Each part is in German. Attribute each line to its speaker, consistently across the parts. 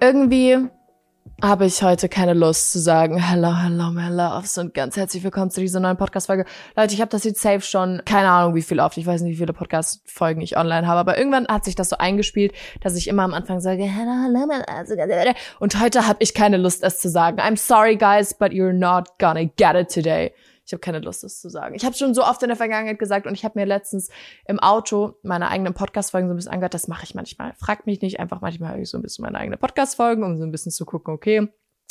Speaker 1: Irgendwie habe ich heute keine Lust zu sagen, hello, hello, my loves und ganz herzlich willkommen zu dieser neuen Podcast-Folge. Leute, ich habe das jetzt safe schon, keine Ahnung wie viel oft, ich weiß nicht, wie viele Podcast-Folgen ich online habe, aber irgendwann hat sich das so eingespielt, dass ich immer am Anfang sage, hello, hello, my loves. Und heute habe ich keine Lust, es zu sagen. I'm sorry, guys, but you're not gonna get it today. Ich habe keine Lust, das zu sagen. Ich habe schon so oft in der Vergangenheit gesagt und ich habe mir letztens im Auto meine eigenen Podcast-Folgen so ein bisschen angehört. Das mache ich manchmal. Fragt mich nicht, einfach manchmal höre ich so ein bisschen meine eigenen Podcast-Folgen, um so ein bisschen zu gucken, okay,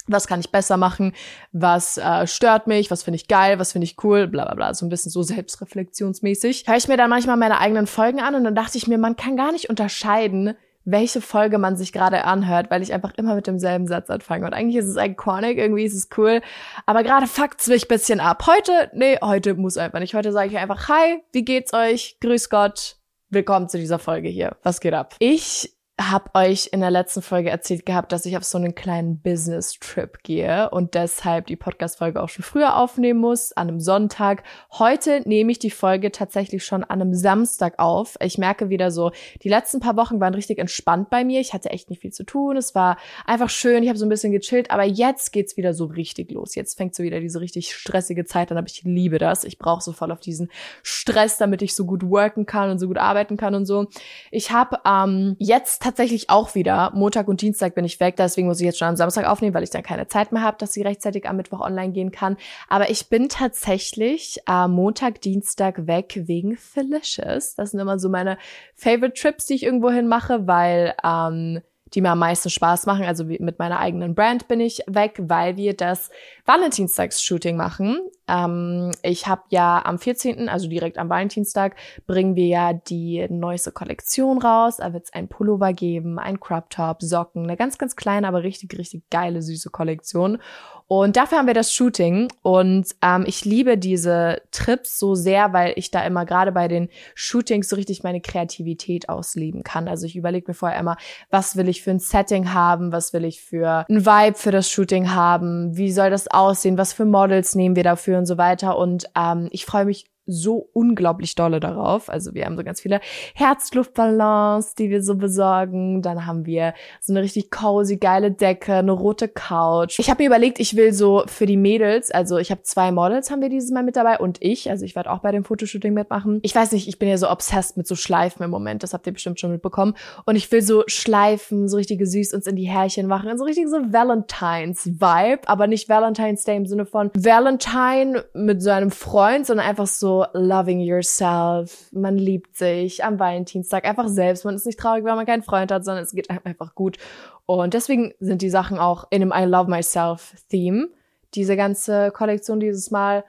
Speaker 1: was kann ich besser machen, was äh, stört mich, was finde ich geil, was finde ich cool, bla bla bla, so ein bisschen so selbstreflexionsmäßig. Höre ich mir dann manchmal meine eigenen Folgen an und dann dachte ich mir, man kann gar nicht unterscheiden, welche Folge man sich gerade anhört, weil ich einfach immer mit demselben Satz anfange. Und eigentlich ist es iconic, irgendwie ist es cool. Aber gerade fuckt's mich bisschen ab. Heute, nee, heute muss einfach nicht. Heute sage ich einfach, hi, wie geht's euch? Grüß Gott. Willkommen zu dieser Folge hier. Was geht ab? Ich habe euch in der letzten Folge erzählt gehabt, dass ich auf so einen kleinen Business-Trip gehe und deshalb die Podcast-Folge auch schon früher aufnehmen muss, an einem Sonntag. Heute nehme ich die Folge tatsächlich schon an einem Samstag auf. Ich merke wieder so, die letzten paar Wochen waren richtig entspannt bei mir. Ich hatte echt nicht viel zu tun. Es war einfach schön. Ich habe so ein bisschen gechillt, aber jetzt geht's wieder so richtig los. Jetzt fängt so wieder diese richtig stressige Zeit an, aber ich liebe das. Ich brauche so voll auf diesen Stress, damit ich so gut worken kann und so gut arbeiten kann und so. Ich habe ähm, jetzt tatsächlich auch wieder. Montag und Dienstag bin ich weg, deswegen muss ich jetzt schon am Samstag aufnehmen, weil ich dann keine Zeit mehr habe, dass sie rechtzeitig am Mittwoch online gehen kann. Aber ich bin tatsächlich äh, Montag, Dienstag weg wegen Felicious. Das sind immer so meine Favorite Trips, die ich irgendwo hin mache, weil ähm, die mir am meisten Spaß machen. Also mit meiner eigenen Brand bin ich weg, weil wir das Valentinstags-Shooting machen. Ähm, ich habe ja am 14., also direkt am Valentinstag, bringen wir ja die neueste Kollektion raus. Da wird es ein Pullover geben, ein Crop Top, Socken, eine ganz, ganz kleine, aber richtig, richtig geile, süße Kollektion. Und dafür haben wir das Shooting. Und ähm, ich liebe diese Trips so sehr, weil ich da immer gerade bei den Shootings so richtig meine Kreativität ausleben kann. Also ich überlege mir vorher immer, was will ich für ein Setting haben, was will ich für ein Vibe für das Shooting haben, wie soll das aussehen, was für Models nehmen wir dafür und so weiter. Und ähm, ich freue mich so unglaublich dolle darauf. Also wir haben so ganz viele Herzluftballons, die wir so besorgen. Dann haben wir so eine richtig cozy, geile Decke, eine rote Couch. Ich habe mir überlegt, ich will so für die Mädels, also ich habe zwei Models haben wir dieses Mal mit dabei und ich, also ich werde auch bei dem Fotoshooting mitmachen. Ich weiß nicht, ich bin ja so obsessed mit so Schleifen im Moment, das habt ihr bestimmt schon mitbekommen. Und ich will so Schleifen, so richtige süß uns in die Härchen machen, so richtig so Valentines-Vibe, aber nicht Valentine's Day im Sinne von Valentine mit so einem Freund, sondern einfach so loving yourself, man liebt sich am Valentinstag einfach selbst, man ist nicht traurig, weil man keinen Freund hat, sondern es geht einem einfach gut. Und deswegen sind die Sachen auch in dem I Love Myself Theme, diese ganze Kollektion dieses Mal.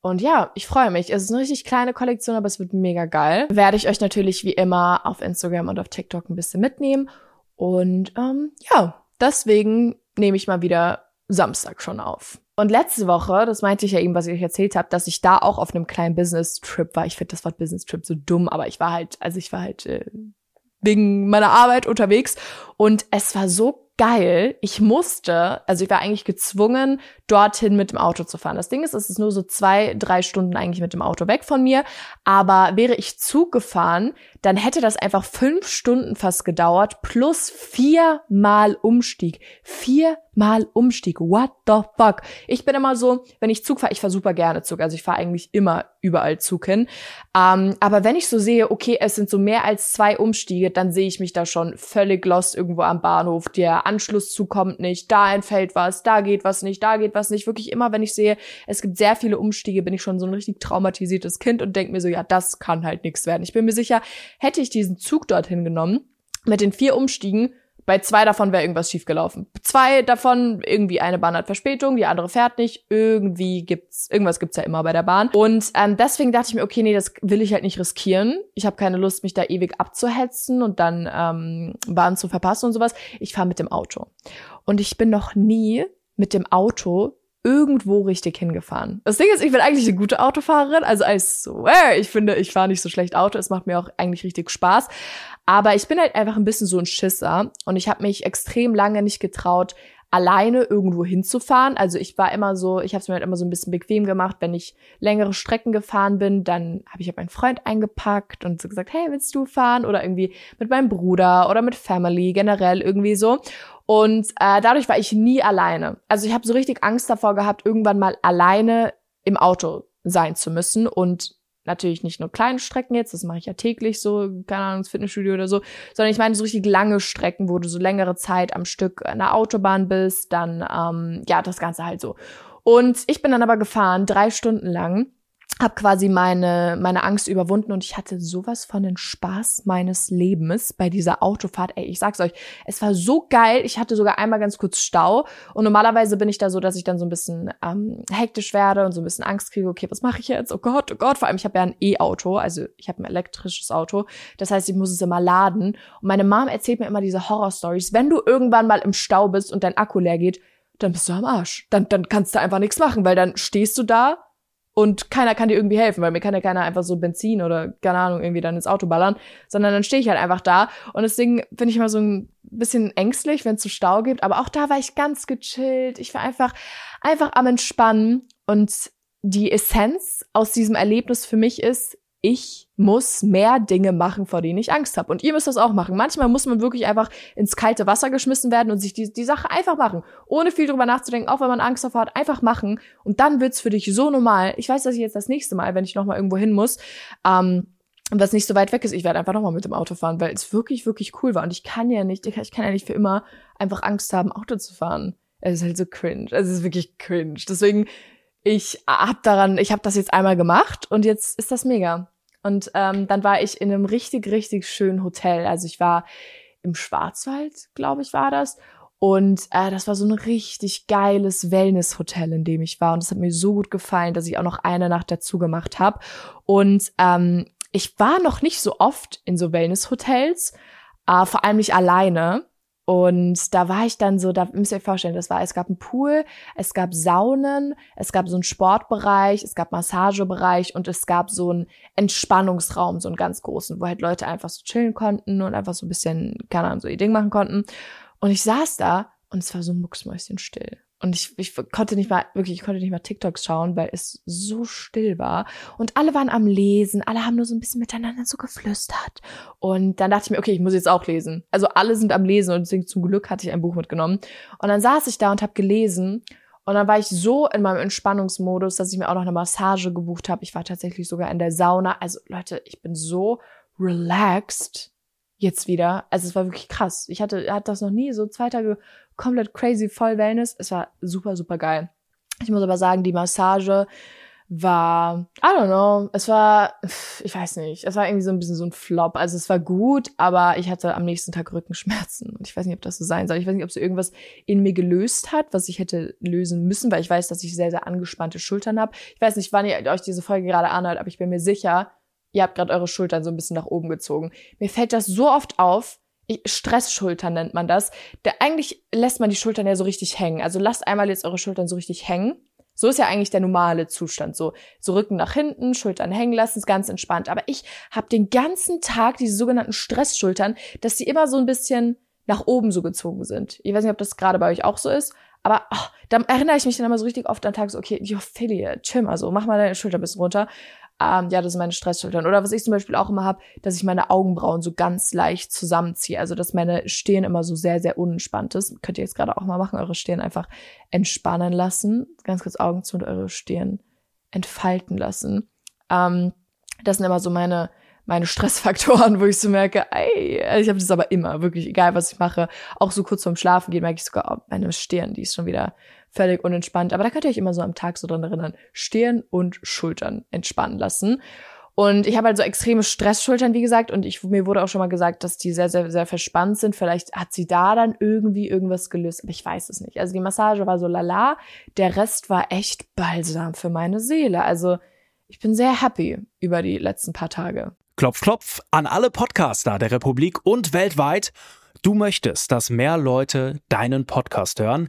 Speaker 1: Und ja, ich freue mich. Es ist eine richtig kleine Kollektion, aber es wird mega geil. Werde ich euch natürlich wie immer auf Instagram und auf TikTok ein bisschen mitnehmen. Und ähm, ja, deswegen nehme ich mal wieder Samstag schon auf. Und letzte Woche, das meinte ich ja eben, was ich euch erzählt habe, dass ich da auch auf einem kleinen Business-Trip war. Ich finde das Wort Business-Trip so dumm, aber ich war halt, also ich war halt äh, wegen meiner Arbeit unterwegs und es war so geil. Ich musste, also ich war eigentlich gezwungen, dorthin mit dem Auto zu fahren. Das Ding ist, es ist nur so zwei, drei Stunden eigentlich mit dem Auto weg von mir. Aber wäre ich Zug gefahren, dann hätte das einfach fünf Stunden fast gedauert, plus viermal Umstieg. Viermal Umstieg. What the fuck? Ich bin immer so, wenn ich Zug fahre, ich fahre super gerne Zug. Also ich fahre eigentlich immer überall Zug hin. Ähm, aber wenn ich so sehe, okay, es sind so mehr als zwei Umstiege, dann sehe ich mich da schon völlig lost irgendwo am Bahnhof. Der Anschlusszug kommt nicht, da entfällt was, da geht was nicht, da geht was nicht. Wirklich immer, wenn ich sehe, es gibt sehr viele Umstiege, bin ich schon so ein richtig traumatisiertes Kind und denke mir so, ja, das kann halt nichts werden. Ich bin mir sicher, hätte ich diesen Zug dorthin genommen, mit den vier Umstiegen, bei zwei davon wäre irgendwas schiefgelaufen. Zwei davon, irgendwie eine Bahn hat Verspätung, die andere fährt nicht. Irgendwie gibt's, irgendwas gibt's ja immer bei der Bahn. Und ähm, deswegen dachte ich mir, okay, nee, das will ich halt nicht riskieren. Ich habe keine Lust, mich da ewig abzuhetzen und dann ähm, Bahn zu verpassen und sowas. Ich fahre mit dem Auto. Und ich bin noch nie mit dem Auto irgendwo richtig hingefahren. Das Ding ist, ich bin eigentlich eine gute Autofahrerin, also I swear, ich finde, ich fahre nicht so schlecht Auto, es macht mir auch eigentlich richtig Spaß, aber ich bin halt einfach ein bisschen so ein Schisser und ich habe mich extrem lange nicht getraut, alleine irgendwo hinzufahren. Also ich war immer so, ich habe es mir halt immer so ein bisschen bequem gemacht, wenn ich längere Strecken gefahren bin, dann habe ich halt meinen Freund eingepackt und so gesagt, hey, willst du fahren? Oder irgendwie mit meinem Bruder oder mit Family, generell irgendwie so. Und äh, dadurch war ich nie alleine. Also ich habe so richtig Angst davor gehabt, irgendwann mal alleine im Auto sein zu müssen und natürlich nicht nur kleine Strecken jetzt, das mache ich ja täglich so, keine Ahnung, ins Fitnessstudio oder so, sondern ich meine so richtig lange Strecken, wo du so längere Zeit am Stück an der Autobahn bist, dann, ähm, ja, das Ganze halt so. Und ich bin dann aber gefahren, drei Stunden lang habe quasi meine meine Angst überwunden und ich hatte sowas von den Spaß meines Lebens bei dieser Autofahrt. Ey, ich sag's euch, es war so geil. Ich hatte sogar einmal ganz kurz Stau und normalerweise bin ich da so, dass ich dann so ein bisschen ähm, hektisch werde und so ein bisschen Angst kriege. Okay, was mache ich jetzt? Oh Gott, oh Gott. Vor allem ich habe ja ein E-Auto, also ich habe ein elektrisches Auto. Das heißt, ich muss es immer laden. Und meine Mom erzählt mir immer diese Horror-Stories. Wenn du irgendwann mal im Stau bist und dein Akku leer geht, dann bist du am Arsch. Dann dann kannst du einfach nichts machen, weil dann stehst du da und keiner kann dir irgendwie helfen, weil mir kann ja keiner einfach so Benzin oder keine Ahnung irgendwie dann ins Auto ballern, sondern dann stehe ich halt einfach da. Und deswegen bin ich immer so ein bisschen ängstlich, wenn es so Stau gibt, aber auch da war ich ganz gechillt. Ich war einfach einfach am entspannen. Und die Essenz aus diesem Erlebnis für mich ist, ich muss mehr Dinge machen, vor denen ich Angst habe. Und ihr müsst das auch machen. Manchmal muss man wirklich einfach ins kalte Wasser geschmissen werden und sich die, die Sache einfach machen. Ohne viel drüber nachzudenken, auch wenn man Angst davor hat, einfach machen. Und dann wird's für dich so normal. Ich weiß, dass ich jetzt das nächste Mal, wenn ich nochmal irgendwo hin muss, ähm, was nicht so weit weg ist, ich werde einfach nochmal mit dem Auto fahren, weil es wirklich, wirklich cool war. Und ich kann ja nicht, ich kann ja nicht für immer einfach Angst haben, Auto zu fahren. Es ist halt so cringe. Es ist wirklich cringe. Deswegen, ich hab daran, ich habe das jetzt einmal gemacht und jetzt ist das mega. Und ähm, dann war ich in einem richtig, richtig schönen Hotel. Also ich war im Schwarzwald, glaube ich, war das. Und äh, das war so ein richtig geiles Wellness-Hotel, in dem ich war. Und das hat mir so gut gefallen, dass ich auch noch eine Nacht dazu gemacht habe. Und ähm, ich war noch nicht so oft in so Wellness-Hotels, äh, vor allem nicht alleine. Und da war ich dann so, da müsst ihr euch vorstellen, das war, es gab einen Pool, es gab Saunen, es gab so einen Sportbereich, es gab Massagebereich und es gab so einen Entspannungsraum, so einen ganz großen, wo halt Leute einfach so chillen konnten und einfach so ein bisschen, keine Ahnung, so ihr Ding machen konnten. Und ich saß da und es war so mucksmäuschenstill. Und ich, ich konnte nicht mal, wirklich, ich konnte nicht mal TikToks schauen, weil es so still war. Und alle waren am Lesen, alle haben nur so ein bisschen miteinander so geflüstert. Und dann dachte ich mir, okay, ich muss jetzt auch lesen. Also alle sind am Lesen und deswegen zum Glück hatte ich ein Buch mitgenommen. Und dann saß ich da und habe gelesen. Und dann war ich so in meinem Entspannungsmodus, dass ich mir auch noch eine Massage gebucht habe. Ich war tatsächlich sogar in der Sauna. Also Leute, ich bin so relaxed jetzt wieder. Also es war wirklich krass. Ich hatte, hatte das noch nie, so zwei Tage komplett crazy voll Wellness. Es war super, super geil. Ich muss aber sagen, die Massage war, I don't know, es war, ich weiß nicht, es war irgendwie so ein bisschen so ein Flop. Also es war gut, aber ich hatte am nächsten Tag Rückenschmerzen. Und ich weiß nicht, ob das so sein soll. Ich weiß nicht, ob es irgendwas in mir gelöst hat, was ich hätte lösen müssen, weil ich weiß, dass ich sehr, sehr angespannte Schultern habe. Ich weiß nicht, wann ihr euch diese Folge gerade anhört, aber ich bin mir sicher, ihr habt gerade eure Schultern so ein bisschen nach oben gezogen. Mir fällt das so oft auf, Stressschultern nennt man das. Der, eigentlich lässt man die Schultern ja so richtig hängen. Also lasst einmal jetzt eure Schultern so richtig hängen. So ist ja eigentlich der normale Zustand. So, so Rücken nach hinten, Schultern hängen lassen, ist ganz entspannt. Aber ich habe den ganzen Tag diese sogenannten Stressschultern, dass die immer so ein bisschen nach oben so gezogen sind. Ich weiß nicht, ob das gerade bei euch auch so ist. Aber oh, dann erinnere ich mich dann immer so richtig oft an Tag so, okay, yo, chill mal so, mach mal deine Schulter ein bisschen runter. Ähm, ja, das sind meine Stressschultern. Oder was ich zum Beispiel auch immer habe, dass ich meine Augenbrauen so ganz leicht zusammenziehe. Also, dass meine Stirn immer so sehr, sehr unentspannt ist. Könnt ihr jetzt gerade auch mal machen, eure Stirn einfach entspannen lassen. Ganz kurz Augen zu und eure Stirn entfalten lassen. Ähm, das sind immer so meine meine Stressfaktoren, wo ich so merke, ey, ich habe das aber immer, wirklich, egal was ich mache, auch so kurz vorm Schlafen gehen, merke ich sogar, oh, meine Stirn, die ist schon wieder völlig unentspannt. Aber da könnt ihr euch immer so am Tag so dran erinnern, Stirn und Schultern entspannen lassen. Und ich habe halt so extreme Stressschultern, wie gesagt, und ich, mir wurde auch schon mal gesagt, dass die sehr, sehr, sehr verspannt sind. Vielleicht hat sie da dann irgendwie irgendwas gelöst, aber ich weiß es nicht. Also die Massage war so lala, der Rest war echt balsam für meine Seele. Also ich bin sehr happy über die letzten paar Tage.
Speaker 2: Klopf, klopf an alle Podcaster der Republik und weltweit. Du möchtest, dass mehr Leute deinen Podcast hören?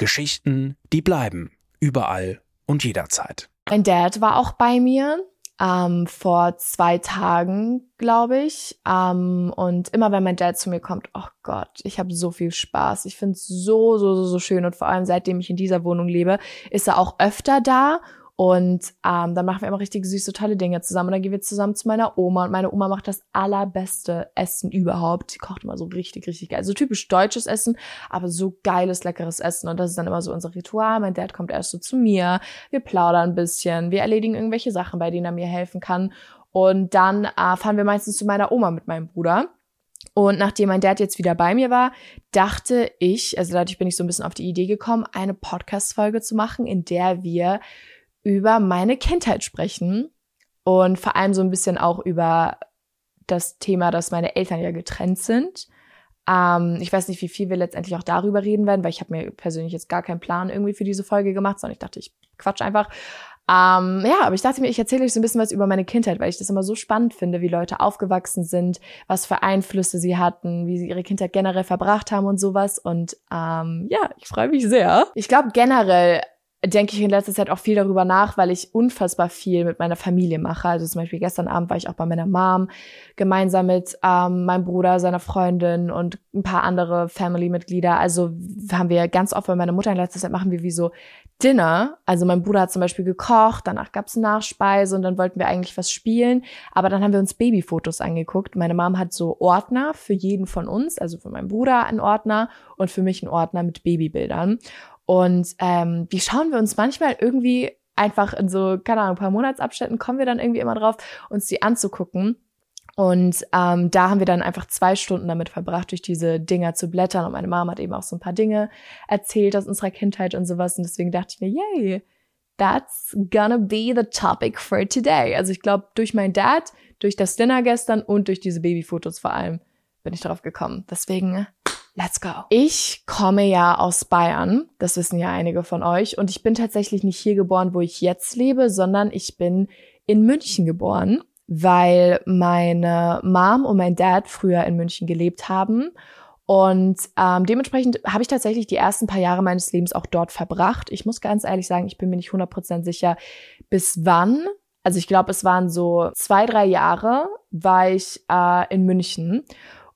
Speaker 2: Geschichten, die bleiben. Überall und jederzeit.
Speaker 1: Mein Dad war auch bei mir. Ähm, vor zwei Tagen, glaube ich. Ähm, und immer wenn mein Dad zu mir kommt, oh Gott, ich habe so viel Spaß. Ich finde es so, so, so, so schön. Und vor allem seitdem ich in dieser Wohnung lebe, ist er auch öfter da und ähm, dann machen wir immer richtig süße, tolle Dinge zusammen. Und dann gehen wir zusammen zu meiner Oma. Und meine Oma macht das allerbeste Essen überhaupt. Sie kocht immer so richtig, richtig geil. So typisch deutsches Essen, aber so geiles, leckeres Essen. Und das ist dann immer so unser Ritual. Mein Dad kommt erst so zu mir. Wir plaudern ein bisschen. Wir erledigen irgendwelche Sachen, bei denen er mir helfen kann. Und dann äh, fahren wir meistens zu meiner Oma mit meinem Bruder. Und nachdem mein Dad jetzt wieder bei mir war, dachte ich, also dadurch bin ich so ein bisschen auf die Idee gekommen, eine Podcast-Folge zu machen, in der wir über meine Kindheit sprechen und vor allem so ein bisschen auch über das Thema, dass meine Eltern ja getrennt sind. Ähm, ich weiß nicht, wie viel wir letztendlich auch darüber reden werden, weil ich habe mir persönlich jetzt gar keinen Plan irgendwie für diese Folge gemacht, sondern ich dachte, ich quatsch einfach. Ähm, ja, aber ich dachte mir, ich erzähle euch so ein bisschen was über meine Kindheit, weil ich das immer so spannend finde, wie Leute aufgewachsen sind, was für Einflüsse sie hatten, wie sie ihre Kindheit generell verbracht haben und sowas. Und ähm, ja, ich freue mich sehr. Ich glaube generell denke ich in letzter Zeit auch viel darüber nach, weil ich unfassbar viel mit meiner Familie mache. Also zum Beispiel gestern Abend war ich auch bei meiner Mom gemeinsam mit ähm, meinem Bruder, seiner Freundin und ein paar andere Family-Mitglieder. Also haben wir ganz oft bei meiner Mutter in letzter Zeit machen wir wie so Dinner. Also mein Bruder hat zum Beispiel gekocht, danach gab's Nachspeise und dann wollten wir eigentlich was spielen. Aber dann haben wir uns Babyfotos angeguckt. Meine Mom hat so Ordner für jeden von uns, also für meinen Bruder einen Ordner und für mich einen Ordner mit Babybildern. Und ähm, die schauen wir uns manchmal irgendwie einfach in so, keine Ahnung, ein paar Monatsabständen kommen wir dann irgendwie immer drauf, uns die anzugucken. Und ähm, da haben wir dann einfach zwei Stunden damit verbracht, durch diese Dinger zu blättern. Und meine Mama hat eben auch so ein paar Dinge erzählt aus unserer Kindheit und sowas. Und deswegen dachte ich mir, yay, that's gonna be the topic for today. Also ich glaube, durch meinen Dad, durch das Dinner gestern und durch diese Babyfotos vor allem bin ich darauf gekommen. Deswegen Let's go. Ich komme ja aus Bayern, das wissen ja einige von euch, und ich bin tatsächlich nicht hier geboren, wo ich jetzt lebe, sondern ich bin in München geboren, weil meine Mom und mein Dad früher in München gelebt haben. Und ähm, dementsprechend habe ich tatsächlich die ersten paar Jahre meines Lebens auch dort verbracht. Ich muss ganz ehrlich sagen, ich bin mir nicht 100% sicher, bis wann. Also ich glaube, es waren so zwei, drei Jahre war ich äh, in München.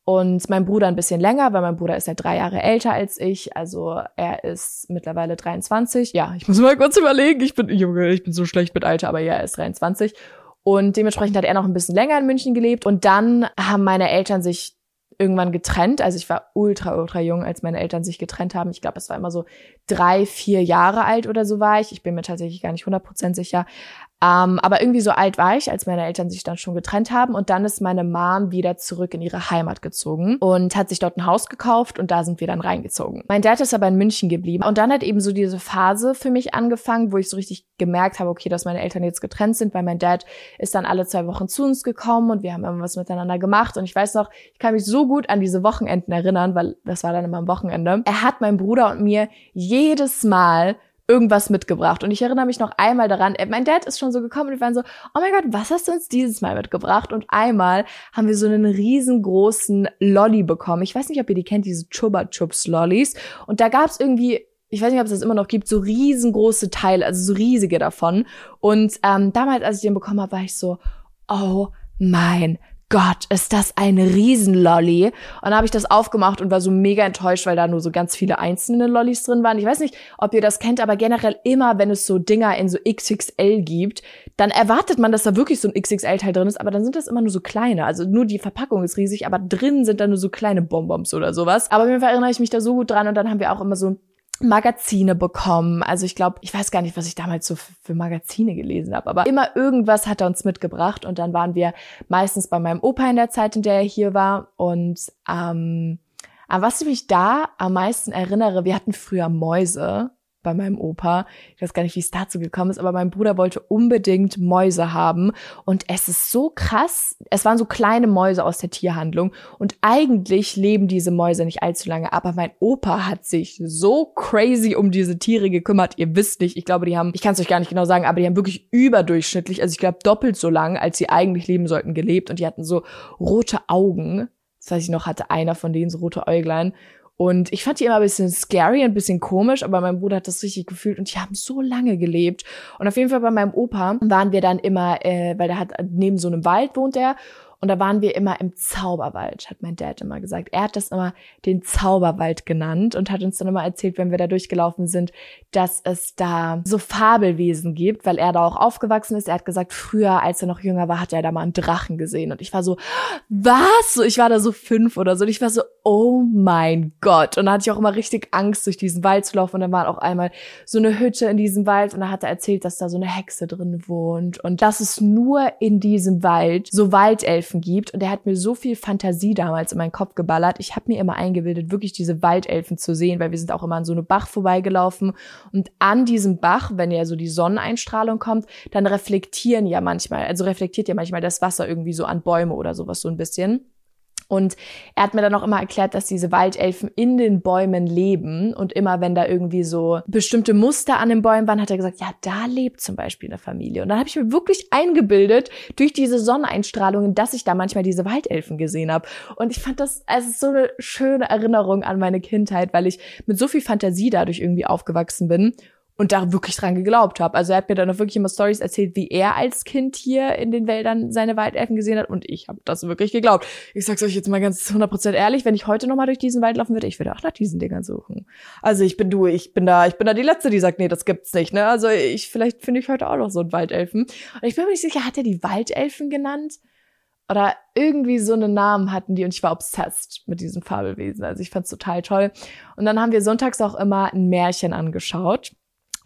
Speaker 1: Und mein Bruder ein bisschen länger, weil mein Bruder ist ja drei Jahre älter als ich. Also er ist mittlerweile 23. Ja, ich muss mal kurz überlegen. Ich bin, Junge, ich bin so schlecht mit Alter, aber ja, er ist 23. Und dementsprechend hat er noch ein bisschen länger in München gelebt. Und dann haben meine Eltern sich irgendwann getrennt. Also ich war ultra, ultra jung, als meine Eltern sich getrennt haben. Ich glaube, es war immer so drei, vier Jahre alt oder so war ich. Ich bin mir tatsächlich gar nicht 100% sicher. Ähm, aber irgendwie so alt war ich, als meine Eltern sich dann schon getrennt haben. Und dann ist meine Mom wieder zurück in ihre Heimat gezogen und hat sich dort ein Haus gekauft und da sind wir dann reingezogen. Mein Dad ist aber in München geblieben. Und dann hat eben so diese Phase für mich angefangen, wo ich so richtig gemerkt habe, okay, dass meine Eltern jetzt getrennt sind, weil mein Dad ist dann alle zwei Wochen zu uns gekommen und wir haben immer was miteinander gemacht. Und ich weiß noch, ich kann mich so gut an diese Wochenenden erinnern, weil das war dann immer am Wochenende. Er hat meinem Bruder und mir jedes Mal irgendwas mitgebracht. Und ich erinnere mich noch einmal daran, äh, mein Dad ist schon so gekommen und wir waren so, oh mein Gott, was hast du uns dieses Mal mitgebracht? Und einmal haben wir so einen riesengroßen Lolly bekommen. Ich weiß nicht, ob ihr die kennt, diese Chuba Chups Lollis. Und da gab's irgendwie ich weiß nicht, ob es das immer noch gibt, so riesengroße Teile, also so riesige davon. Und ähm, damals, als ich den bekommen habe, war ich so, oh mein Gott, ist das ein Riesenlolly. Und dann habe ich das aufgemacht und war so mega enttäuscht, weil da nur so ganz viele einzelne Lollis drin waren. Ich weiß nicht, ob ihr das kennt, aber generell immer, wenn es so Dinger in so XXL gibt, dann erwartet man, dass da wirklich so ein XXL-Teil drin ist, aber dann sind das immer nur so kleine. Also nur die Verpackung ist riesig, aber drin sind dann nur so kleine Bonbons oder sowas. Aber auf jeden Fall erinnere ich mich da so gut dran und dann haben wir auch immer so Magazine bekommen. Also ich glaube, ich weiß gar nicht, was ich damals so für Magazine gelesen habe, aber immer irgendwas hat er uns mitgebracht und dann waren wir meistens bei meinem Opa in der Zeit, in der er hier war und ähm, An was ich mich da am meisten erinnere, wir hatten früher Mäuse bei meinem Opa. Ich weiß gar nicht, wie es dazu gekommen ist, aber mein Bruder wollte unbedingt Mäuse haben. Und es ist so krass. Es waren so kleine Mäuse aus der Tierhandlung. Und eigentlich leben diese Mäuse nicht allzu lange. Aber mein Opa hat sich so crazy um diese Tiere gekümmert. Ihr wisst nicht, ich glaube, die haben, ich kann es euch gar nicht genau sagen, aber die haben wirklich überdurchschnittlich, also ich glaube doppelt so lang, als sie eigentlich leben sollten, gelebt. Und die hatten so rote Augen. Das weiß ich noch, hatte einer von denen so rote Äuglein. Und ich fand die immer ein bisschen scary, ein bisschen komisch, aber mein Bruder hat das richtig gefühlt und die haben so lange gelebt. Und auf jeden Fall bei meinem Opa waren wir dann immer, äh, weil der hat neben so einem Wald wohnt er und da waren wir immer im Zauberwald, hat mein Dad immer gesagt. Er hat das immer den Zauberwald genannt und hat uns dann immer erzählt, wenn wir da durchgelaufen sind, dass es da so Fabelwesen gibt, weil er da auch aufgewachsen ist. Er hat gesagt, früher, als er noch jünger war, hat er da mal einen Drachen gesehen. Und ich war so, was? So, ich war da so fünf oder so. Und ich war so, oh mein Gott. Und da hatte ich auch immer richtig Angst, durch diesen Wald zu laufen. Und dann war auch einmal so eine Hütte in diesem Wald. Und da hat er erzählt, dass da so eine Hexe drin wohnt. Und dass es nur in diesem Wald so Waldelfen Waldelfen gibt. Und er hat mir so viel Fantasie damals in meinen Kopf geballert. Ich habe mir immer eingebildet, wirklich diese Waldelfen zu sehen, weil wir sind auch immer an so einem Bach vorbeigelaufen. Und an diesem Bach, wenn ja so die Sonneneinstrahlung kommt, dann reflektieren ja manchmal, also reflektiert ja manchmal das Wasser irgendwie so an Bäume oder sowas so ein bisschen. Und er hat mir dann auch immer erklärt, dass diese Waldelfen in den Bäumen leben. Und immer wenn da irgendwie so bestimmte Muster an den Bäumen waren, hat er gesagt, ja, da lebt zum Beispiel eine Familie. Und dann habe ich mir wirklich eingebildet durch diese Sonneneinstrahlungen, dass ich da manchmal diese Waldelfen gesehen habe. Und ich fand das also so eine schöne Erinnerung an meine Kindheit, weil ich mit so viel Fantasie dadurch irgendwie aufgewachsen bin und da wirklich dran geglaubt habe. Also er hat mir dann auch wirklich immer Stories erzählt, wie er als Kind hier in den Wäldern seine Waldelfen gesehen hat und ich habe das wirklich geglaubt. Ich sag's euch jetzt mal ganz 100% ehrlich, wenn ich heute noch mal durch diesen Wald laufen würde, ich würde auch nach diesen Dingern suchen. Also ich bin du, ich bin da, ich bin da die letzte, die sagt, nee, das gibt's nicht, ne? Also ich vielleicht finde ich heute auch noch so einen Waldelfen. Und ich bin mir nicht sicher, hat er die Waldelfen genannt? Oder irgendwie so einen Namen hatten die und ich war obsessed mit diesen Fabelwesen. Also ich fand's total toll. Und dann haben wir sonntags auch immer ein Märchen angeschaut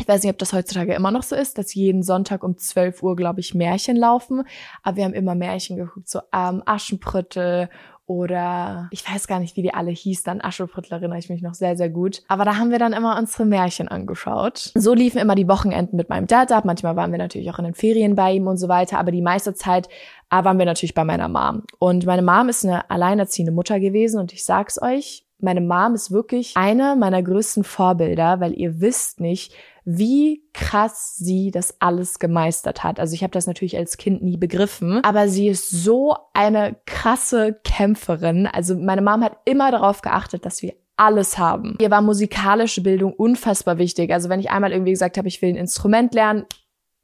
Speaker 1: ich weiß nicht, ob das heutzutage immer noch so ist, dass jeden Sonntag um 12 Uhr, glaube ich, Märchen laufen. Aber wir haben immer Märchen geguckt, so ähm, Aschenbrüttel oder ich weiß gar nicht, wie die alle hieß, dann Aschenbrüttel erinnere ich mich noch sehr, sehr gut. Aber da haben wir dann immer unsere Märchen angeschaut. So liefen immer die Wochenenden mit meinem Dad ab. Manchmal waren wir natürlich auch in den Ferien bei ihm und so weiter. Aber die meiste Zeit äh, waren wir natürlich bei meiner Mom. Und meine Mom ist eine alleinerziehende Mutter gewesen und ich sag's euch, meine Mom ist wirklich eine meiner größten Vorbilder, weil ihr wisst nicht, wie krass sie das alles gemeistert hat. Also ich habe das natürlich als Kind nie begriffen, aber sie ist so eine krasse Kämpferin. Also meine Mom hat immer darauf geachtet, dass wir alles haben. Ihr war musikalische Bildung unfassbar wichtig. Also wenn ich einmal irgendwie gesagt habe, ich will ein Instrument lernen,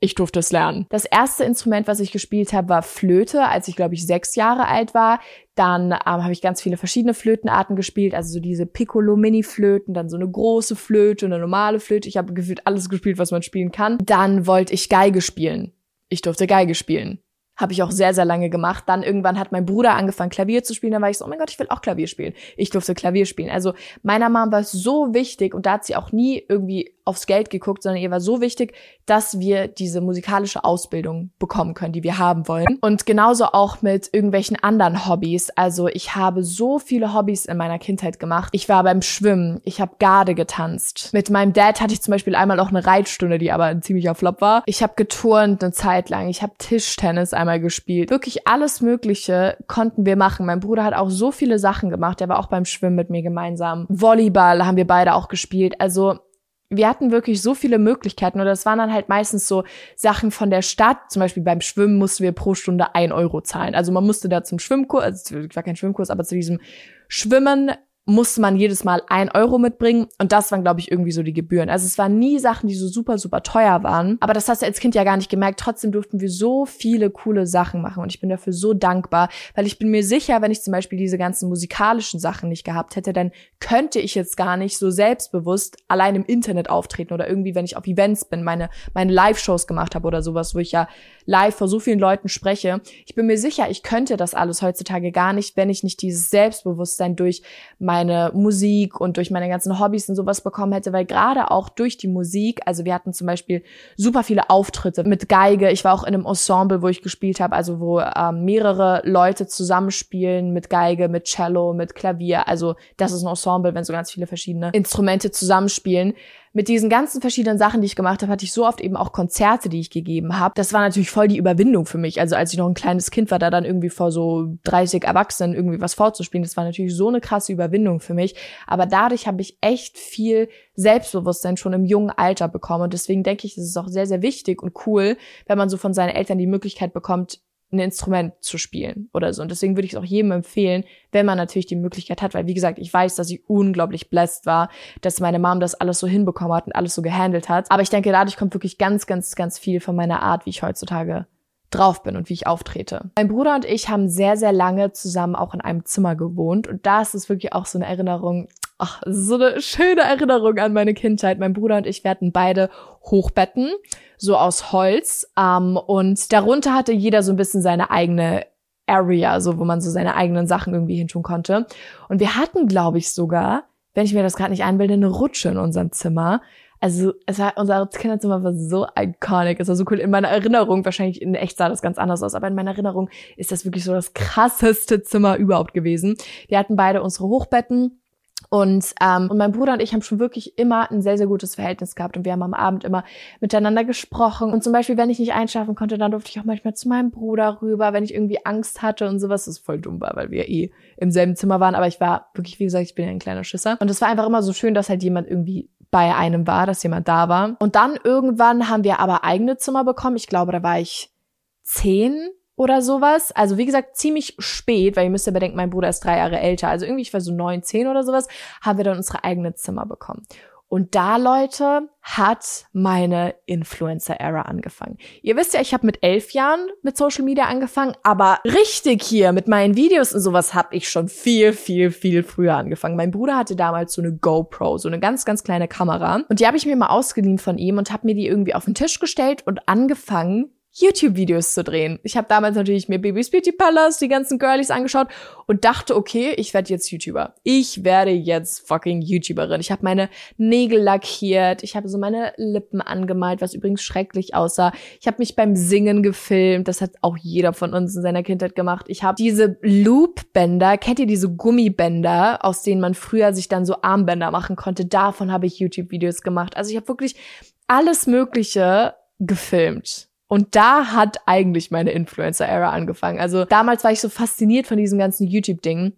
Speaker 1: ich durfte es lernen. Das erste Instrument, was ich gespielt habe, war Flöte, als ich glaube ich sechs Jahre alt war. Dann ähm, habe ich ganz viele verschiedene Flötenarten gespielt, also so diese Piccolo-Mini-Flöten, dann so eine große Flöte, eine normale Flöte. Ich habe gefühlt alles gespielt, was man spielen kann. Dann wollte ich Geige spielen. Ich durfte Geige spielen. Habe ich auch sehr, sehr lange gemacht. Dann irgendwann hat mein Bruder angefangen, Klavier zu spielen. Dann war ich so, oh mein Gott, ich will auch Klavier spielen. Ich durfte Klavier spielen. Also meiner Mom war es so wichtig und da hat sie auch nie irgendwie aufs Geld geguckt, sondern ihr war so wichtig, dass wir diese musikalische Ausbildung bekommen können, die wir haben wollen. Und genauso auch mit irgendwelchen anderen Hobbys. Also ich habe so viele Hobbys in meiner Kindheit gemacht. Ich war beim Schwimmen, ich habe Garde getanzt. Mit meinem Dad hatte ich zum Beispiel einmal auch eine Reitstunde, die aber ein ziemlicher Flop war. Ich habe geturnt eine Zeit lang. Ich habe Tischtennis einmal gespielt. Wirklich alles Mögliche konnten wir machen. Mein Bruder hat auch so viele Sachen gemacht. Er war auch beim Schwimmen mit mir gemeinsam. Volleyball haben wir beide auch gespielt. Also wir hatten wirklich so viele Möglichkeiten oder das waren dann halt meistens so Sachen von der Stadt. Zum Beispiel beim Schwimmen mussten wir pro Stunde ein Euro zahlen. Also man musste da zum Schwimmkurs, also es war kein Schwimmkurs, aber zu diesem Schwimmen musste man jedes Mal ein Euro mitbringen und das waren, glaube ich, irgendwie so die Gebühren. Also es waren nie Sachen, die so super, super teuer waren. Aber das hast du als Kind ja gar nicht gemerkt. Trotzdem durften wir so viele coole Sachen machen und ich bin dafür so dankbar, weil ich bin mir sicher, wenn ich zum Beispiel diese ganzen musikalischen Sachen nicht gehabt hätte, dann könnte ich jetzt gar nicht so selbstbewusst allein im Internet auftreten oder irgendwie, wenn ich auf Events bin, meine, meine Live-Shows gemacht habe oder sowas, wo ich ja live vor so vielen Leuten spreche. Ich bin mir sicher, ich könnte das alles heutzutage gar nicht, wenn ich nicht dieses Selbstbewusstsein durch meine Musik und durch meine ganzen Hobbys und sowas bekommen hätte, weil gerade auch durch die Musik, also wir hatten zum Beispiel super viele Auftritte mit Geige. Ich war auch in einem Ensemble, wo ich gespielt habe, also wo ähm, mehrere Leute zusammenspielen mit Geige, mit Cello, mit Klavier. Also das ist ein Ensemble, wenn so ganz viele verschiedene Instrumente zusammenspielen mit diesen ganzen verschiedenen Sachen, die ich gemacht habe, hatte ich so oft eben auch Konzerte, die ich gegeben habe. Das war natürlich voll die Überwindung für mich. Also als ich noch ein kleines Kind war, da dann irgendwie vor so 30 Erwachsenen irgendwie was vorzuspielen, das war natürlich so eine krasse Überwindung für mich. Aber dadurch habe ich echt viel Selbstbewusstsein schon im jungen Alter bekommen. Und deswegen denke ich, es ist auch sehr, sehr wichtig und cool, wenn man so von seinen Eltern die Möglichkeit bekommt, ein Instrument zu spielen oder so. Und deswegen würde ich es auch jedem empfehlen, wenn man natürlich die Möglichkeit hat, weil wie gesagt, ich weiß, dass ich unglaublich blessed war, dass meine Mom das alles so hinbekommen hat und alles so gehandelt hat. Aber ich denke, dadurch kommt wirklich ganz, ganz, ganz viel von meiner Art, wie ich heutzutage drauf bin und wie ich auftrete. Mein Bruder und ich haben sehr, sehr lange zusammen auch in einem Zimmer gewohnt und da ist es wirklich auch so eine Erinnerung, ach, so eine schöne Erinnerung an meine Kindheit. Mein Bruder und ich, wir hatten beide Hochbetten, so aus Holz. Ähm, und darunter hatte jeder so ein bisschen seine eigene Area, so wo man so seine eigenen Sachen irgendwie hintun konnte. Und wir hatten, glaube ich, sogar, wenn ich mir das gerade nicht einbilde, eine Rutsche in unserem Zimmer. Also es war, unser Kinderzimmer war so iconic, es war so cool. In meiner Erinnerung, wahrscheinlich in echt sah das ganz anders aus, aber in meiner Erinnerung ist das wirklich so das krasseste Zimmer überhaupt gewesen. Wir hatten beide unsere Hochbetten und, ähm, und mein Bruder und ich haben schon wirklich immer ein sehr, sehr gutes Verhältnis gehabt und wir haben am Abend immer miteinander gesprochen. Und zum Beispiel, wenn ich nicht einschlafen konnte, dann durfte ich auch manchmal zu meinem Bruder rüber, wenn ich irgendwie Angst hatte und sowas. Das ist voll dumm war, weil wir eh im selben Zimmer waren. Aber ich war wirklich, wie gesagt, ich bin ja ein kleiner Schisser. Und es war einfach immer so schön, dass halt jemand irgendwie bei einem war, dass jemand da war. Und dann irgendwann haben wir aber eigene Zimmer bekommen. Ich glaube, da war ich zehn oder sowas. Also wie gesagt, ziemlich spät, weil ihr müsst ja bedenken, mein Bruder ist drei Jahre älter. Also irgendwie, ich war so neun, zehn oder sowas, haben wir dann unsere eigene Zimmer bekommen. Und da, Leute, hat meine Influencer-Era angefangen. Ihr wisst ja, ich habe mit elf Jahren mit Social Media angefangen, aber richtig hier mit meinen Videos und sowas habe ich schon viel, viel, viel früher angefangen. Mein Bruder hatte damals so eine GoPro, so eine ganz, ganz kleine Kamera. Und die habe ich mir mal ausgeliehen von ihm und habe mir die irgendwie auf den Tisch gestellt und angefangen, YouTube-Videos zu drehen. Ich habe damals natürlich mir Babys Beauty Palace, die ganzen Girlies angeschaut und dachte, okay, ich werde jetzt YouTuber. Ich werde jetzt fucking YouTuberin. Ich habe meine Nägel lackiert, ich habe so meine Lippen angemalt, was übrigens schrecklich aussah. Ich habe mich beim Singen gefilmt, das hat auch jeder von uns in seiner Kindheit gemacht. Ich habe diese Loop-Bänder, kennt ihr diese Gummibänder, aus denen man früher sich dann so Armbänder machen konnte? Davon habe ich YouTube-Videos gemacht. Also ich habe wirklich alles Mögliche gefilmt. Und da hat eigentlich meine Influencer-Era angefangen. Also damals war ich so fasziniert von diesem ganzen YouTube-Ding.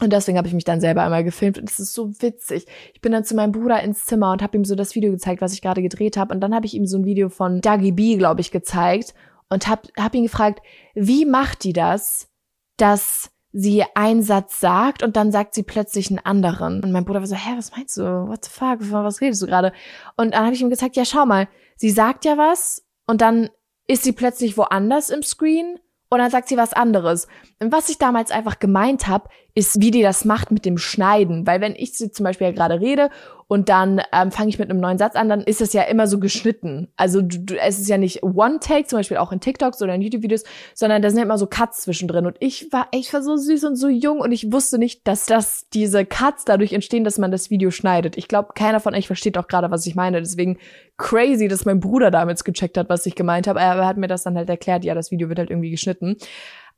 Speaker 1: Und deswegen habe ich mich dann selber einmal gefilmt und es ist so witzig. Ich bin dann zu meinem Bruder ins Zimmer und habe ihm so das Video gezeigt, was ich gerade gedreht habe. Und dann habe ich ihm so ein Video von Dagi B, glaube ich, gezeigt und habe hab ihn gefragt, wie macht die das, dass sie einen Satz sagt und dann sagt sie plötzlich einen anderen. Und mein Bruder war so, hä, was meinst du? What the fuck? Was redest du gerade? Und dann habe ich ihm gesagt, ja, schau mal, sie sagt ja was und dann ist sie plötzlich woanders im Screen und dann sagt sie was anderes. Und was ich damals einfach gemeint habe, ist, wie die das macht mit dem Schneiden. Weil wenn ich sie zum Beispiel ja gerade rede und dann ähm, fange ich mit einem neuen Satz an, dann ist es ja immer so geschnitten. Also du, du, es ist ja nicht One-Take, zum Beispiel auch in TikToks oder in YouTube-Videos, sondern da sind ja immer so Cuts zwischendrin. Und ich war, ich war so süß und so jung und ich wusste nicht, dass das diese Cuts dadurch entstehen, dass man das Video schneidet. Ich glaube, keiner von euch versteht auch gerade, was ich meine. Deswegen crazy, dass mein Bruder damals gecheckt hat, was ich gemeint habe. Er hat mir das dann halt erklärt, ja, das Video wird halt irgendwie geschnitten.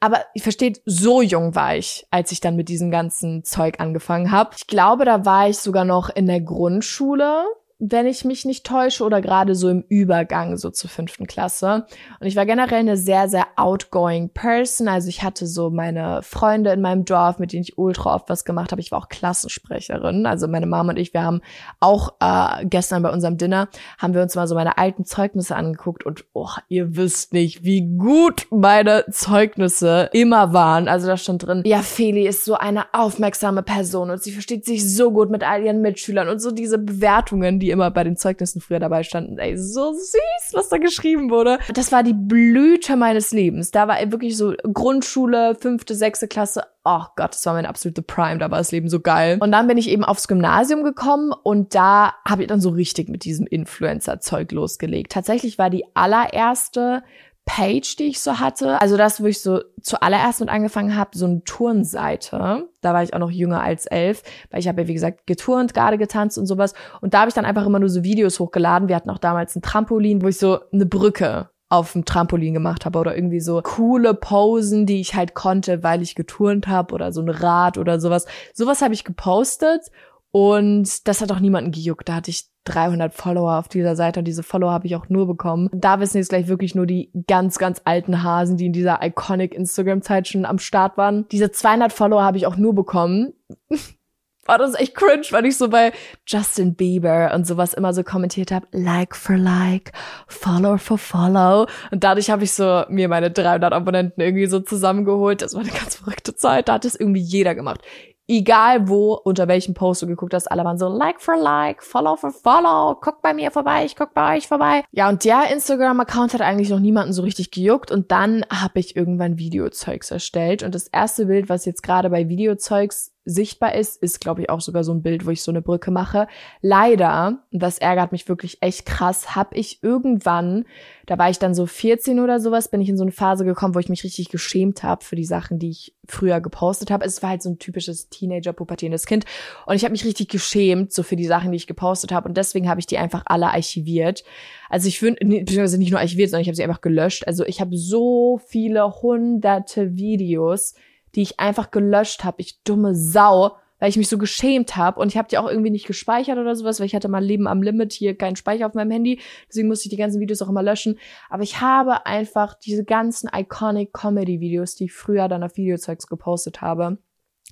Speaker 1: Aber ihr versteht, so jung war ich, als ich dann mit diesem ganzen Zeug angefangen habe. Ich glaube, da war ich sogar noch in der Grundschule wenn ich mich nicht täusche, oder gerade so im Übergang so zur fünften Klasse. Und ich war generell eine sehr, sehr outgoing Person. Also ich hatte so meine Freunde in meinem Dorf, mit denen ich ultra oft was gemacht habe. Ich war auch Klassensprecherin. Also meine Mama und ich, wir haben auch äh, gestern bei unserem Dinner, haben wir uns mal so meine alten Zeugnisse angeguckt und oh, ihr wisst nicht, wie gut meine Zeugnisse immer waren. Also da stand drin, ja, Feli ist so eine aufmerksame Person und sie versteht sich so gut mit all ihren Mitschülern und so diese Bewertungen, die immer bei den Zeugnissen früher dabei standen. Ey, so süß, was da geschrieben wurde. Das war die Blüte meines Lebens. Da war wirklich so Grundschule, fünfte, sechste Klasse. Oh Gott, das war meine absolute Prime, da war das Leben so geil. Und dann bin ich eben aufs Gymnasium gekommen und da habe ich dann so richtig mit diesem Influencer-Zeug losgelegt. Tatsächlich war die allererste Page, die ich so hatte. Also das, wo ich so zuallererst mit angefangen habe, so eine Turnseite. Da war ich auch noch jünger als elf, weil ich habe ja, wie gesagt, geturnt, gerade getanzt und sowas. Und da habe ich dann einfach immer nur so Videos hochgeladen. Wir hatten auch damals ein Trampolin, wo ich so eine Brücke auf dem Trampolin gemacht habe oder irgendwie so coole Posen, die ich halt konnte, weil ich geturnt habe oder so ein Rad oder sowas. Sowas habe ich gepostet und das hat auch niemanden gejuckt. Da hatte ich 300 Follower auf dieser Seite und diese Follower habe ich auch nur bekommen. Da wissen jetzt gleich wirklich nur die ganz, ganz alten Hasen, die in dieser iconic Instagram-Zeit schon am Start waren. Diese 200 Follower habe ich auch nur bekommen. war das echt cringe, weil ich so bei Justin Bieber und sowas immer so kommentiert habe, like for like, follow for follow. Und dadurch habe ich so mir meine 300 Abonnenten irgendwie so zusammengeholt. Das war eine ganz verrückte Zeit. Da hat es irgendwie jeder gemacht egal wo, unter welchem Post du geguckt hast, alle waren so like for like, follow for follow, guck bei mir vorbei, ich guck bei euch vorbei. Ja, und der Instagram-Account hat eigentlich noch niemanden so richtig gejuckt und dann habe ich irgendwann Videozeugs erstellt und das erste Bild, was jetzt gerade bei Videozeugs sichtbar ist, ist, glaube ich, auch sogar so ein Bild, wo ich so eine Brücke mache. Leider, das ärgert mich wirklich echt krass, habe ich irgendwann, da war ich dann so 14 oder sowas, bin ich in so eine Phase gekommen, wo ich mich richtig geschämt habe für die Sachen, die ich früher gepostet habe. Es war halt so ein typisches Teenager-pubertierendes Kind und ich habe mich richtig geschämt so für die Sachen, die ich gepostet habe und deswegen habe ich die einfach alle archiviert. Also ich finde, beziehungsweise nicht nur archiviert, sondern ich habe sie einfach gelöscht. Also ich habe so viele hunderte Videos, die ich einfach gelöscht habe. Ich dumme Sau, weil ich mich so geschämt habe und ich habe die auch irgendwie nicht gespeichert oder sowas, weil ich hatte mal Leben am Limit hier keinen Speicher auf meinem Handy, deswegen musste ich die ganzen Videos auch immer löschen. Aber ich habe einfach diese ganzen iconic Comedy Videos, die ich früher dann auf Videozeugs gepostet habe,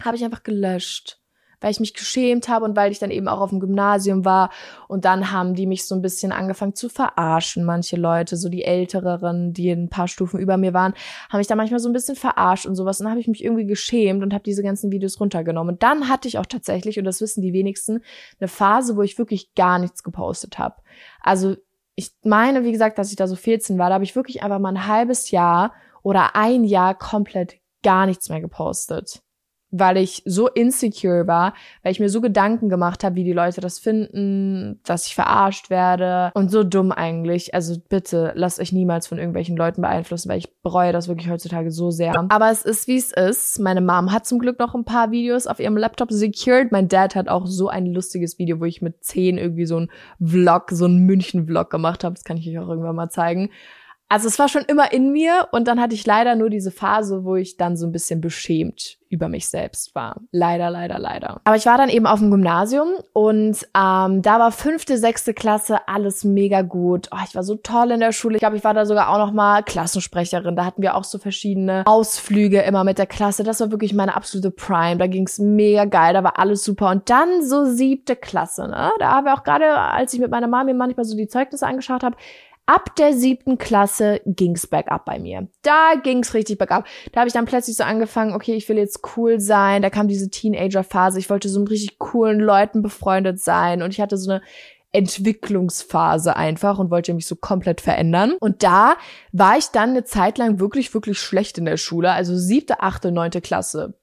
Speaker 1: habe ich einfach gelöscht weil ich mich geschämt habe und weil ich dann eben auch auf dem Gymnasium war. Und dann haben die mich so ein bisschen angefangen zu verarschen. Manche Leute, so die Ältereren, die ein paar Stufen über mir waren, haben mich da manchmal so ein bisschen verarscht und sowas. Und dann habe ich mich irgendwie geschämt und habe diese ganzen Videos runtergenommen. Und dann hatte ich auch tatsächlich, und das wissen die wenigsten, eine Phase, wo ich wirklich gar nichts gepostet habe. Also ich meine, wie gesagt, dass ich da so 14 war, da habe ich wirklich einfach mal ein halbes Jahr oder ein Jahr komplett gar nichts mehr gepostet weil ich so insecure war, weil ich mir so Gedanken gemacht habe, wie die Leute das finden, dass ich verarscht werde und so dumm eigentlich. Also bitte lasst euch niemals von irgendwelchen Leuten beeinflussen, weil ich bereue das wirklich heutzutage so sehr. Aber es ist wie es ist. Meine Mom hat zum Glück noch ein paar Videos auf ihrem Laptop secured. Mein Dad hat auch so ein lustiges Video, wo ich mit zehn irgendwie so ein Vlog, so ein München-Vlog gemacht habe. Das kann ich euch auch irgendwann mal zeigen. Also es war schon immer in mir und dann hatte ich leider nur diese Phase, wo ich dann so ein bisschen beschämt über mich selbst war. Leider, leider, leider. Aber ich war dann eben auf dem Gymnasium und ähm, da war fünfte, sechste Klasse alles mega gut. Oh, ich war so toll in der Schule. Ich glaube, ich war da sogar auch noch mal Klassensprecherin. Da hatten wir auch so verschiedene Ausflüge immer mit der Klasse. Das war wirklich meine absolute Prime. Da ging's mega geil. Da war alles super. Und dann so siebte Klasse. Ne? Da haben wir auch gerade, als ich mit meiner Mama mir manchmal so die Zeugnisse angeschaut habe, Ab der siebten Klasse ging's bergab bei mir. Da ging's richtig bergab. Da habe ich dann plötzlich so angefangen, okay, ich will jetzt cool sein. Da kam diese Teenager-Phase. Ich wollte so mit richtig coolen Leuten befreundet sein. Und ich hatte so eine Entwicklungsphase einfach und wollte mich so komplett verändern. Und da war ich dann eine Zeit lang wirklich, wirklich schlecht in der Schule. Also siebte, achte, neunte Klasse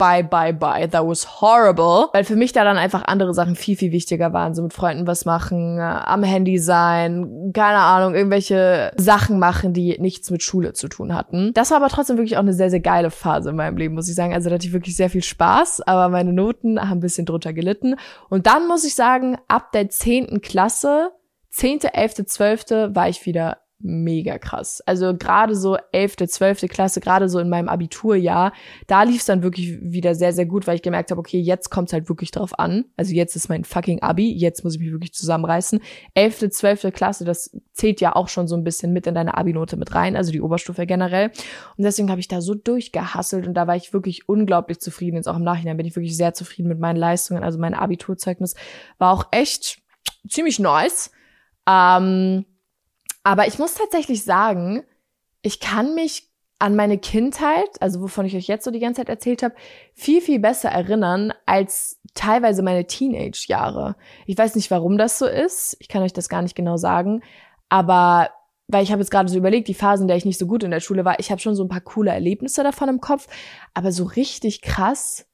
Speaker 1: bye, bye, bye. That was horrible. Weil für mich da dann einfach andere Sachen viel, viel wichtiger waren. So mit Freunden was machen, äh, am Handy sein, keine Ahnung, irgendwelche Sachen machen, die nichts mit Schule zu tun hatten. Das war aber trotzdem wirklich auch eine sehr, sehr geile Phase in meinem Leben, muss ich sagen. Also da hatte ich wirklich sehr viel Spaß, aber meine Noten haben ein bisschen drunter gelitten. Und dann muss ich sagen, ab der zehnten Klasse, zehnte, elfte, zwölfte, war ich wieder mega krass. Also gerade so elfte, zwölfte Klasse, gerade so in meinem Abiturjahr, da lief es dann wirklich wieder sehr, sehr gut, weil ich gemerkt habe, okay, jetzt kommt es halt wirklich drauf an. Also jetzt ist mein fucking Abi, jetzt muss ich mich wirklich zusammenreißen. Elfte, zwölfte Klasse, das zählt ja auch schon so ein bisschen mit in deine Abi-Note mit rein, also die Oberstufe generell. Und deswegen habe ich da so durchgehasselt und da war ich wirklich unglaublich zufrieden. Jetzt auch im Nachhinein bin ich wirklich sehr zufrieden mit meinen Leistungen. Also mein Abiturzeugnis war auch echt ziemlich nice. Ähm, aber ich muss tatsächlich sagen, ich kann mich an meine Kindheit, also wovon ich euch jetzt so die ganze Zeit erzählt habe, viel, viel besser erinnern als teilweise meine Teenage-Jahre. Ich weiß nicht, warum das so ist. Ich kann euch das gar nicht genau sagen. Aber weil ich habe jetzt gerade so überlegt, die Phasen, in der ich nicht so gut in der Schule war, ich habe schon so ein paar coole Erlebnisse davon im Kopf. Aber so richtig krass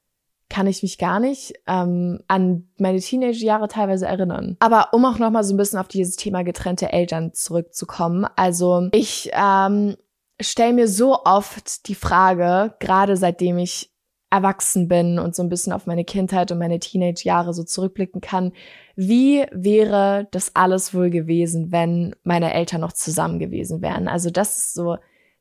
Speaker 1: kann ich mich gar nicht ähm, an meine Teenage-Jahre teilweise erinnern. Aber um auch nochmal so ein bisschen auf dieses Thema getrennte Eltern zurückzukommen. Also ich ähm, stelle mir so oft die Frage, gerade seitdem ich erwachsen bin und so ein bisschen auf meine Kindheit und meine Teenage-Jahre so zurückblicken kann, wie wäre das alles wohl gewesen, wenn meine Eltern noch zusammen gewesen wären? Also das ist so,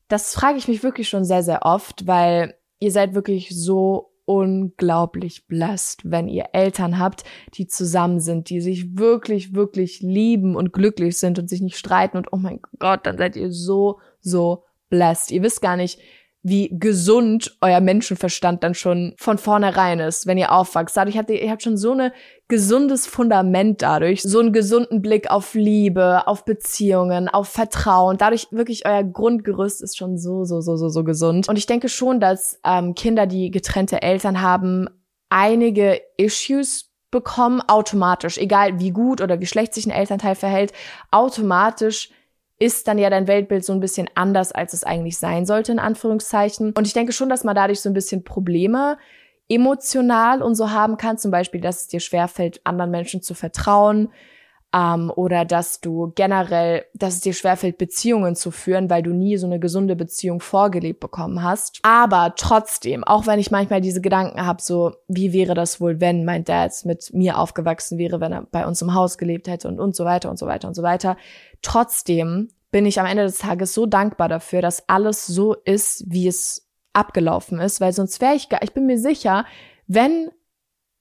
Speaker 1: das frage ich mich wirklich schon sehr, sehr oft, weil ihr seid wirklich so unglaublich blessed, wenn ihr Eltern habt, die zusammen sind, die sich wirklich, wirklich lieben und glücklich sind und sich nicht streiten und oh mein Gott, dann seid ihr so, so blessed. Ihr wisst gar nicht, wie gesund euer Menschenverstand dann schon von vornherein ist, wenn ihr aufwachst. Dadurch habt ihr, ihr habt schon so ein gesundes Fundament dadurch, so einen gesunden Blick auf Liebe, auf Beziehungen, auf Vertrauen. Dadurch wirklich euer Grundgerüst ist schon so, so, so, so, so gesund. Und ich denke schon, dass ähm, Kinder, die getrennte Eltern haben, einige Issues bekommen, automatisch, egal wie gut oder wie schlecht sich ein Elternteil verhält, automatisch ist dann ja dein Weltbild so ein bisschen anders, als es eigentlich sein sollte, in Anführungszeichen. Und ich denke schon, dass man dadurch so ein bisschen Probleme emotional und so haben kann. Zum Beispiel, dass es dir schwerfällt, anderen Menschen zu vertrauen. Ähm, oder dass du generell, dass es dir schwerfällt, Beziehungen zu führen, weil du nie so eine gesunde Beziehung vorgelebt bekommen hast. Aber trotzdem, auch wenn ich manchmal diese Gedanken habe, so, wie wäre das wohl, wenn mein Dad mit mir aufgewachsen wäre, wenn er bei uns im Haus gelebt hätte und, und so weiter und so weiter und so weiter. Trotzdem bin ich am Ende des Tages so dankbar dafür, dass alles so ist, wie es abgelaufen ist, weil sonst wäre ich gar, ich bin mir sicher, wenn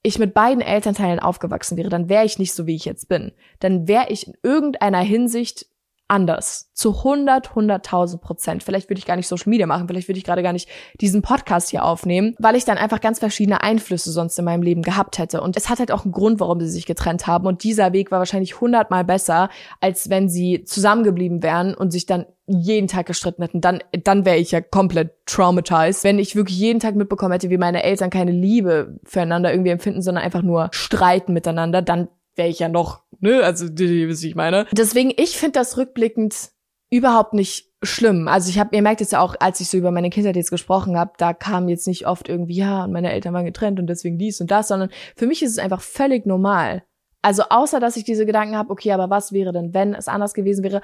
Speaker 1: ich mit beiden Elternteilen aufgewachsen wäre, dann wäre ich nicht so, wie ich jetzt bin. Dann wäre ich in irgendeiner Hinsicht anders. Zu 100, 100.000 Prozent. Vielleicht würde ich gar nicht Social Media machen, vielleicht würde ich gerade gar nicht diesen Podcast hier aufnehmen, weil ich dann einfach ganz verschiedene Einflüsse sonst in meinem Leben gehabt hätte. Und es hat halt auch einen Grund, warum sie sich getrennt haben. Und dieser Weg war wahrscheinlich hundertmal besser, als wenn sie zusammengeblieben wären und sich dann jeden Tag gestritten hätten, dann, dann wäre ich ja komplett traumatized. Wenn ich wirklich jeden Tag mitbekommen hätte, wie meine Eltern keine Liebe füreinander irgendwie empfinden, sondern einfach nur streiten miteinander, dann wäre ich ja noch, ne, also, was ich meine. Deswegen, ich finde das rückblickend überhaupt nicht schlimm. Also ich habe, ihr merkt jetzt ja auch, als ich so über meine Kindheit jetzt gesprochen habe, da kam jetzt nicht oft irgendwie, ja, und meine Eltern waren getrennt und deswegen dies und das, sondern für mich ist es einfach völlig normal. Also außer, dass ich diese Gedanken habe, okay, aber was wäre denn, wenn es anders gewesen wäre?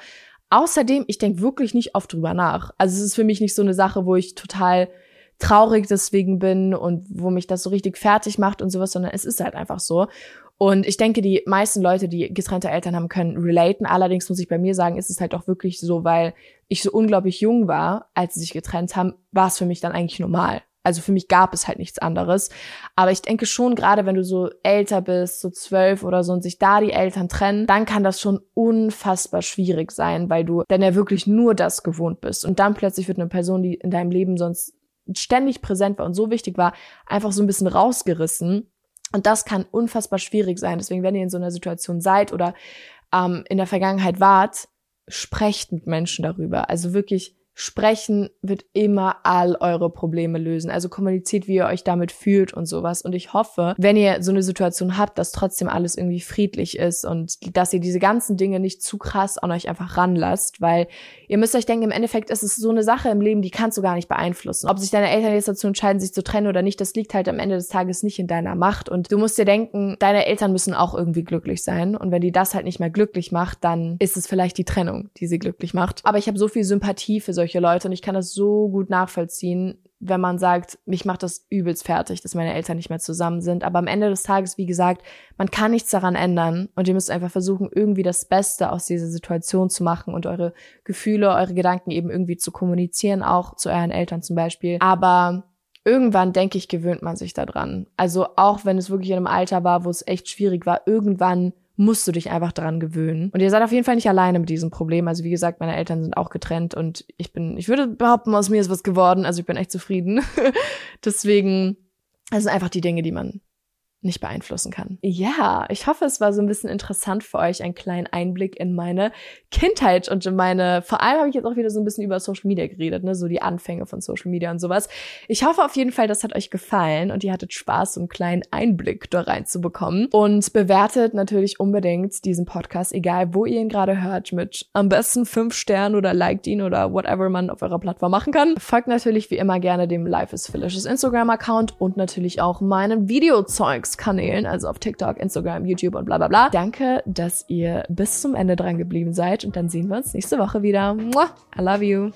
Speaker 1: Außerdem, ich denke wirklich nicht oft drüber nach. Also es ist für mich nicht so eine Sache, wo ich total traurig deswegen bin und wo mich das so richtig fertig macht und sowas, sondern es ist halt einfach so. Und ich denke, die meisten Leute, die getrennte Eltern haben, können relaten. Allerdings muss ich bei mir sagen, ist es halt auch wirklich so, weil ich so unglaublich jung war, als sie sich getrennt haben, war es für mich dann eigentlich normal. Also für mich gab es halt nichts anderes. Aber ich denke schon, gerade wenn du so älter bist, so zwölf oder so, und sich da die Eltern trennen, dann kann das schon unfassbar schwierig sein, weil du dann ja wirklich nur das gewohnt bist. Und dann plötzlich wird eine Person, die in deinem Leben sonst ständig präsent war und so wichtig war, einfach so ein bisschen rausgerissen. Und das kann unfassbar schwierig sein. Deswegen, wenn ihr in so einer Situation seid oder ähm, in der Vergangenheit wart, sprecht mit Menschen darüber. Also wirklich Sprechen wird immer all eure Probleme lösen. Also kommuniziert, wie ihr euch damit fühlt und sowas. Und ich hoffe, wenn ihr so eine Situation habt, dass trotzdem alles irgendwie friedlich ist und dass ihr diese ganzen Dinge nicht zu krass an euch einfach ranlasst, weil ihr müsst euch denken, im Endeffekt ist es so eine Sache im Leben, die kannst du gar nicht beeinflussen. Ob sich deine Eltern jetzt dazu entscheiden, sich zu trennen oder nicht, das liegt halt am Ende des Tages nicht in deiner Macht. Und du musst dir denken, deine Eltern müssen auch irgendwie glücklich sein. Und wenn die das halt nicht mehr glücklich macht, dann ist es vielleicht die Trennung, die sie glücklich macht. Aber ich habe so viel Sympathie für solche Leute und ich kann das so gut nachvollziehen, wenn man sagt, mich macht das übelst fertig, dass meine Eltern nicht mehr zusammen sind. Aber am Ende des Tages, wie gesagt, man kann nichts daran ändern und ihr müsst einfach versuchen, irgendwie das Beste aus dieser Situation zu machen und eure Gefühle, eure Gedanken eben irgendwie zu kommunizieren, auch zu euren Eltern zum Beispiel. Aber irgendwann, denke ich, gewöhnt man sich daran. Also auch wenn es wirklich in einem Alter war, wo es echt schwierig war, irgendwann musst du dich einfach daran gewöhnen. Und ihr seid auf jeden Fall nicht alleine mit diesem Problem. Also wie gesagt, meine Eltern sind auch getrennt und ich bin, ich würde behaupten, aus mir ist was geworden. Also ich bin echt zufrieden. Deswegen, das sind einfach die Dinge, die man nicht beeinflussen kann. Ja, ich hoffe, es war so ein bisschen interessant für euch, einen kleinen Einblick in meine Kindheit und in meine, vor allem habe ich jetzt auch wieder so ein bisschen über Social Media geredet, ne, so die Anfänge von Social Media und sowas. Ich hoffe auf jeden Fall, das hat euch gefallen und ihr hattet Spaß, so einen kleinen Einblick da reinzubekommen und bewertet natürlich unbedingt diesen Podcast, egal wo ihr ihn gerade hört, mit am besten fünf Sternen oder liked ihn oder whatever man auf eurer Plattform machen kann. Folgt natürlich wie immer gerne dem Life is Felicious Instagram-Account und natürlich auch meinen Videozeugs-Kanälen, also auf TikTok, Instagram, YouTube und bla bla bla. Danke, dass ihr bis zum Ende dran geblieben seid und dann sehen wir uns nächste Woche wieder. I love you.